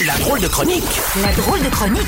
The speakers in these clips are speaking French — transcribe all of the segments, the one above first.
La drôle de chronique La drôle de chronique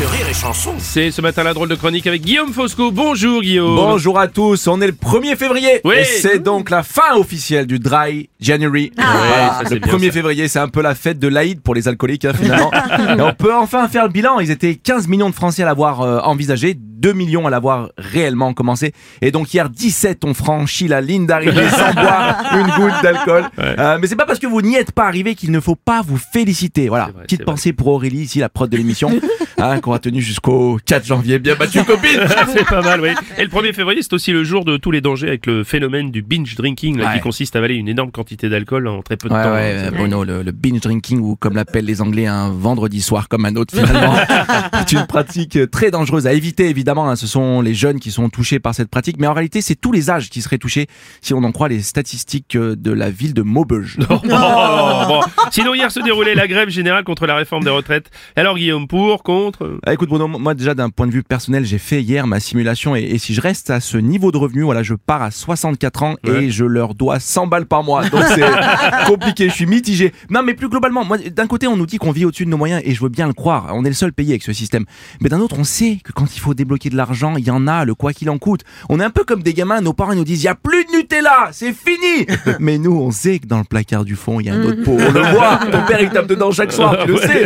de Rire et Chanson. C'est ce matin la drôle de chronique avec Guillaume Fosco. Bonjour Guillaume. Bonjour à tous, on est le 1er février Oui. et c'est donc la fin officielle du Dry January. Ouais, Voilà, ça, c'est le bien, 1er ça. février, c'est un peu la fête de l'Aïd pour les alcooliques hein, finalement. et on peut enfin faire le bilan, ils étaient 15 millions de Français à l'avoir euh, envisagé, 2 millions à l'avoir réellement commencé et donc hier 17 ont franchi la ligne d'arrivée sans boire une goutte d'alcool. Euh, mais c'est pas parce que vous n'y êtes pas arrivé qu'il ne faut pas vous féliciter. Voilà, vrai, petite vrai. pensée pour Aurélie ici la prod de l'émission hein, qu'on a tenu jusqu'au 4 janvier. Bien battu copine. c'est pas mal, oui. Et le 1er février, c'est aussi le jour de tous les dangers avec le phénomène du binge drinking, là, qui consiste à avaler une énorme quantité d'alcool en très peu de Ouais, temps. ouais, euh, Bruno, le, le binge drinking ou comme l'appellent les Anglais un vendredi soir comme un autre finalement, c'est une pratique euh, très dangereuse à éviter évidemment. hein. Ce sont les jeunes qui sont touchés par cette pratique, mais en réalité c'est tous les âges qui seraient touchés si on en croit les statistiques euh, de la ville de Maubeuge. Oh, bon. Sinon, hier se déroulait la grève générale contre la réforme des retraites. Alors, Guillaume, pour, contre Ah, écoute Bruno, moi déjà d'un point de vue personnel, j'ai fait hier ma simulation et, et si je reste à ce niveau de revenu, voilà, je pars à 64 ans Ouais. et je leur dois 100 balles par mois. Donc c'est compliqué, je suis mitigé. Non mais plus globalement, moi d'un côté on nous dit qu'on vit au-dessus de nos moyens et je veux bien le croire, on est le seul pays avec ce système. Mais d'un autre, on sait que quand il faut débloquer de l'argent, il y en a, le quoi qu'il en coûte. On est un peu comme des gamins, nos parents nous disent il y a plus de Nutella, c'est fini. mais nous on sait que dans le placard du fond, il y a un autre pot. On le voit, ton père il tape dedans chaque soir, tu le sais.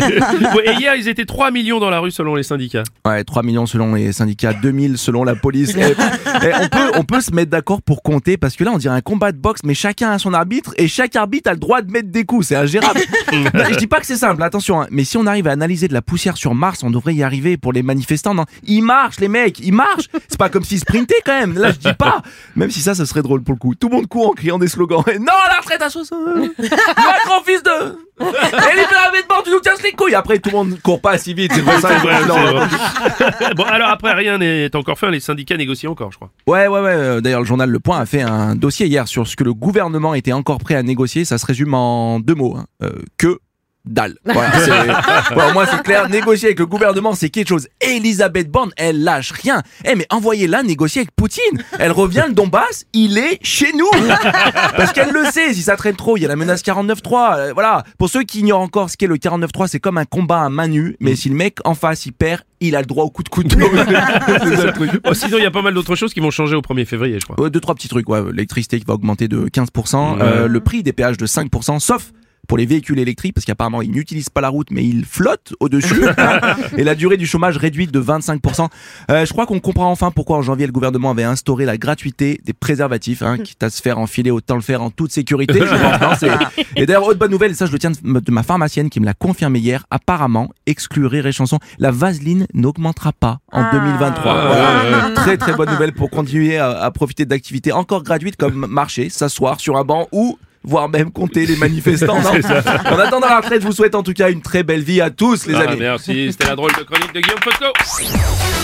Ouais, Et hier, ils étaient 3 millions dans la rue selon les syndicats. Ouais, 3 millions selon les syndicats, 2000 selon la police. Et- et on, peut, on peut se mettre d'accord pour compter parce que là, on dirait un combat de boxe, mais chacun a son arbitre et chaque arbitre a le droit de mettre des coups. C'est ingérable. Non, Je dis pas que c'est simple, attention. hein, mais si on arrive à analyser de la poussière sur Mars, on devrait y arriver pour les manifestants. Non, ils marchent, les mecs, ils marchent. C'est pas comme s'ils sprintaient quand même. Là, je dis pas. Même si ça, ça serait drôle pour le coup. Tout le monde court en criant des slogans. Et non, la retraite à 60. Macron, fils de. Et les vêtements, tu nous casses les couilles. Après, tout le monde court pas si vite. C'est pour ça C'est que- vrai, non, c'est vrai. bon, alors après, rien n'est encore fait. Les syndicats négocient encore, je crois. Ouais, ouais, ouais. euh, D'ailleurs, le journal Le Point a fait un dossier hier sur ce que le gouvernement était encore prêt à négocier. Ça se résume en deux mots. hein. Euh, que dalle. Voilà, c'est- Bon, moi, c'est clair. Négocier avec le gouvernement, c'est quelque chose. Elisabeth Borne, elle lâche rien. Eh, mais envoyez-la négocier avec Poutine. Elle revient, le Donbass, il est chez nous. Parce qu'elle le sait. Si ça traîne trop, il y a la menace 49.3. Euh, voilà. Pour ceux qui ignorent encore ce qu'est le 49.3, c'est comme un combat à main nue. Mais si le mec en face, il perd, il a le droit au coup de couteau. Bon, sinon, il y a pas mal d'autres choses qui vont changer au 1er février, je crois. Deux, trois petits trucs. Ouais. L'électricité qui va augmenter de 15%, euh, le prix des péages de 5%, sauf pour les véhicules électriques, parce qu'apparemment ils n'utilisent pas la route, mais ils flottent au-dessus. et la durée du chômage réduite de 25%. Euh, je crois qu'on comprend enfin pourquoi en janvier le gouvernement avait instauré la gratuité des préservatifs, hein, quitte à se faire enfiler, autant le faire en toute sécurité. Je pense, non, et d'ailleurs, autre bonne nouvelle, et ça je le tiens de de ma pharmacienne qui me l'a confirmé hier, apparemment, exclu Rire et Chanson, la vaseline n'augmentera pas en 2023. Voilà. Très très bonne nouvelle pour continuer à, à profiter d'activités encore gratuites comme marcher, s'asseoir sur un banc ou voire même compter les manifestants. non en attendant la retraite, je vous souhaite en tout cas une très belle vie à tous les Ah, amis. merci, c'était la drôle de chronique de Guillaume Fosco.